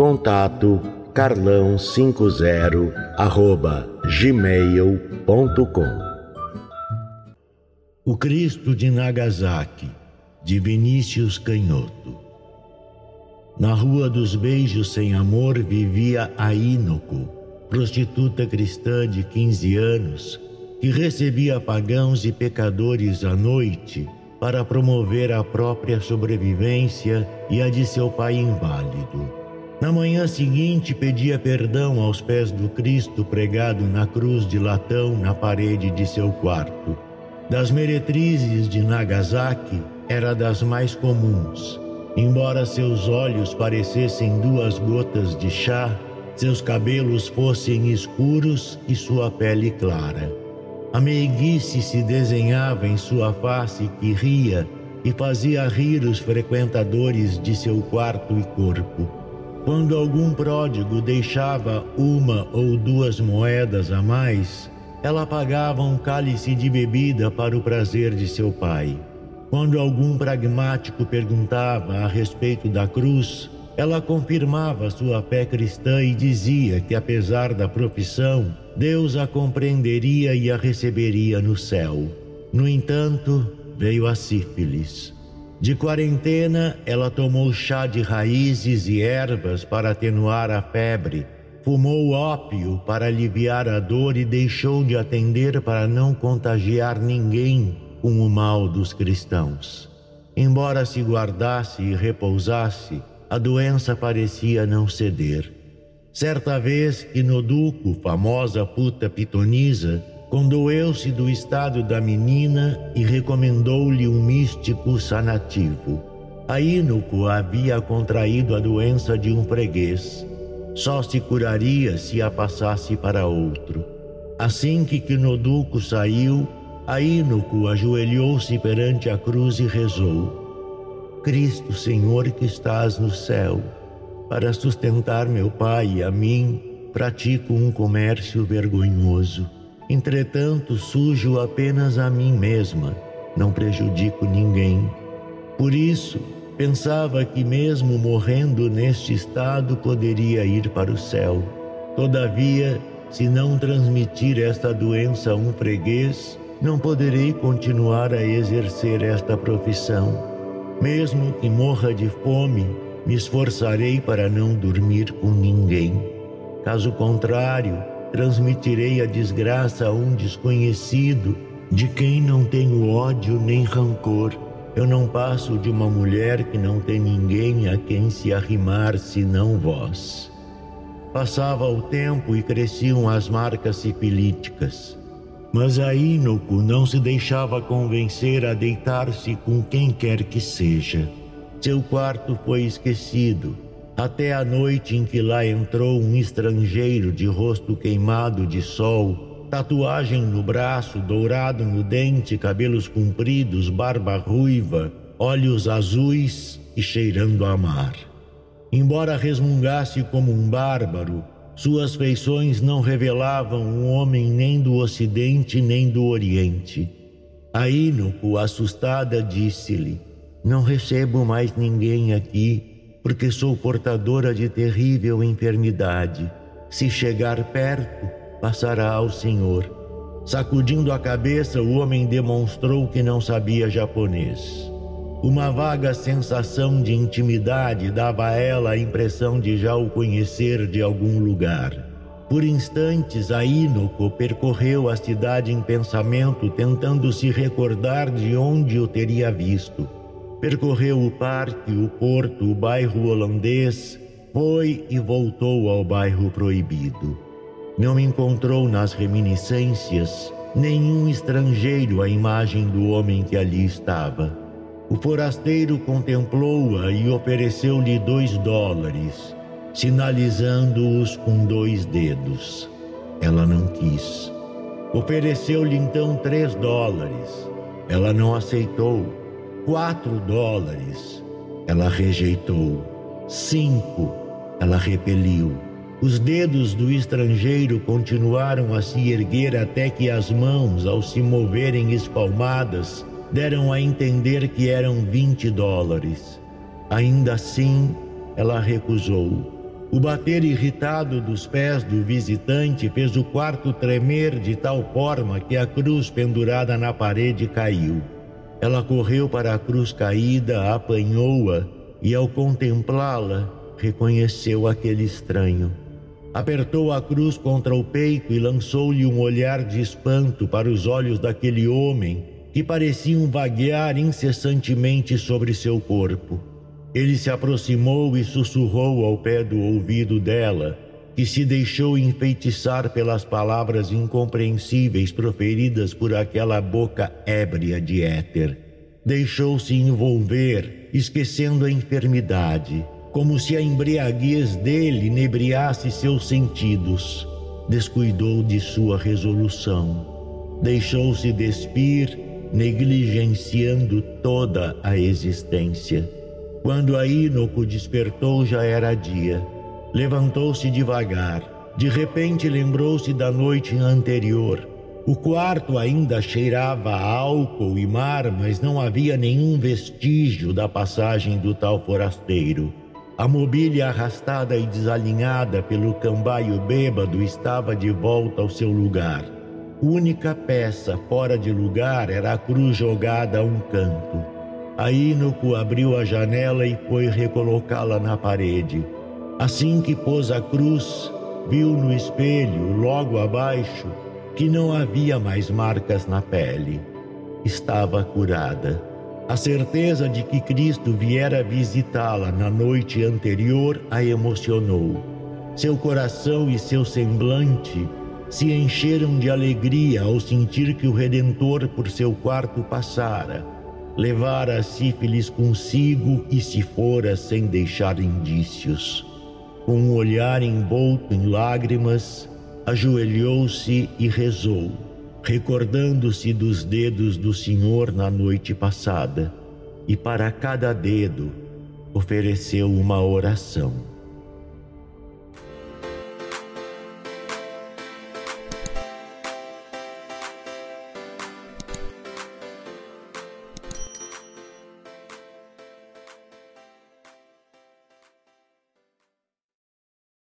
Contato carlão50 arroba gmail.com O Cristo de Nagasaki, de Vinícius Canhoto. Na Rua dos Beijos Sem Amor vivia a Inoko, prostituta cristã de 15 anos, que recebia pagãos e pecadores à noite para promover a própria sobrevivência e a de seu pai inválido. Na manhã seguinte, pedia perdão aos pés do Cristo pregado na cruz de latão na parede de seu quarto. Das meretrizes de Nagasaki, era das mais comuns. Embora seus olhos parecessem duas gotas de chá, seus cabelos fossem escuros e sua pele clara. A meiguice se desenhava em sua face que ria e fazia rir os frequentadores de seu quarto e corpo. Quando algum pródigo deixava uma ou duas moedas a mais, ela pagava um cálice de bebida para o prazer de seu pai. Quando algum pragmático perguntava a respeito da cruz, ela confirmava sua fé cristã e dizia que, apesar da profissão, Deus a compreenderia e a receberia no céu. No entanto, veio a sífilis. De quarentena, ela tomou chá de raízes e ervas para atenuar a febre, fumou ópio para aliviar a dor e deixou de atender para não contagiar ninguém com o mal dos cristãos. Embora se guardasse e repousasse, a doença parecia não ceder. Certa vez que Noduco, famosa puta pitonisa, Condoeu-se do estado da menina e recomendou-lhe um místico sanativo. A Inoco havia contraído a doença de um freguês. Só se curaria se a passasse para outro. Assim que Quinoduco saiu, a Inoco ajoelhou-se perante a cruz e rezou: Cristo, Senhor que estás no céu, para sustentar meu pai e a mim, pratico um comércio vergonhoso Entretanto, sujo apenas a mim mesma, não prejudico ninguém. Por isso, pensava que, mesmo morrendo neste estado, poderia ir para o céu. Todavia, se não transmitir esta doença a um freguês, não poderei continuar a exercer esta profissão. Mesmo que morra de fome, me esforçarei para não dormir com ninguém. Caso contrário, transmitirei a desgraça a um desconhecido, de quem não tenho ódio nem rancor. Eu não passo de uma mulher que não tem ninguém a quem se arrimar senão vós. Passava o tempo e cresciam as marcas sifilíticas. Mas a Inoco não se deixava convencer a deitar-se com quem quer que seja. Seu quarto foi esquecido até a noite em que lá entrou um estrangeiro de rosto queimado de sol, tatuagem no braço, dourado no dente, cabelos compridos, barba ruiva, olhos azuis e cheirando a mar. Embora resmungasse como um bárbaro, suas feições não revelavam um homem nem do Ocidente nem do Oriente. A Inoco, assustada, disse-lhe: Não recebo mais ninguém aqui porque sou portadora de terrível enfermidade. Se chegar perto, passará ao Senhor. Sacudindo a cabeça, o homem demonstrou que não sabia japonês. Uma vaga sensação de intimidade dava a ela a impressão de já o conhecer de algum lugar. Por instantes, Aínoco percorreu a cidade em pensamento, tentando se recordar de onde o teria visto. Percorreu o parque, o porto, o bairro holandês, foi e voltou ao bairro proibido. Não encontrou nas reminiscências nenhum estrangeiro à imagem do homem que ali estava. O forasteiro contemplou-a e ofereceu-lhe dois dólares sinalizando-os com dois dedos. Ela não quis. Ofereceu-lhe então três dólares. Ela não aceitou. Quatro dólares. Ela rejeitou. Cinco. Ela repeliu. Os dedos do estrangeiro continuaram a se erguer até que as mãos, ao se moverem espalmadas, deram a entender que eram vinte dólares. Ainda assim, ela recusou. O bater irritado dos pés do visitante fez o quarto tremer de tal forma que a cruz pendurada na parede caiu. Ela correu para a cruz caída, apanhou-a e, ao contemplá-la, reconheceu aquele estranho. Apertou a cruz contra o peito e lançou-lhe um olhar de espanto para os olhos daquele homem que pareciam vaguear incessantemente sobre seu corpo. Ele se aproximou e sussurrou ao pé do ouvido dela, que se deixou enfeitiçar pelas palavras incompreensíveis proferidas por aquela boca ébria de éter. Deixou-se envolver, esquecendo a enfermidade, como se a embriaguez dele inebriasse seus sentidos. Descuidou de sua resolução. Deixou-se despir, negligenciando toda a existência. Quando a Inoco despertou, já era dia. Levantou-se devagar. De repente lembrou-se da noite anterior. O quarto ainda cheirava a álcool e mar, mas não havia nenhum vestígio da passagem do tal forasteiro. A mobília arrastada e desalinhada pelo cambaio bêbado estava de volta ao seu lugar. Única peça fora de lugar era a cruz jogada a um canto. A Inoco abriu a janela e foi recolocá-la na parede. Assim que pôs a cruz, viu no espelho, logo abaixo, que não havia mais marcas na pele. Estava curada. A certeza de que Cristo viera visitá-la na noite anterior a emocionou. Seu coração e seu semblante se encheram de alegria ao sentir que o Redentor por seu quarto passara levara a sífilis consigo e se fora sem deixar indícios. Com um olhar envolto em lágrimas, ajoelhou-se e rezou, recordando-se dos dedos do Senhor na noite passada, e para cada dedo ofereceu uma oração.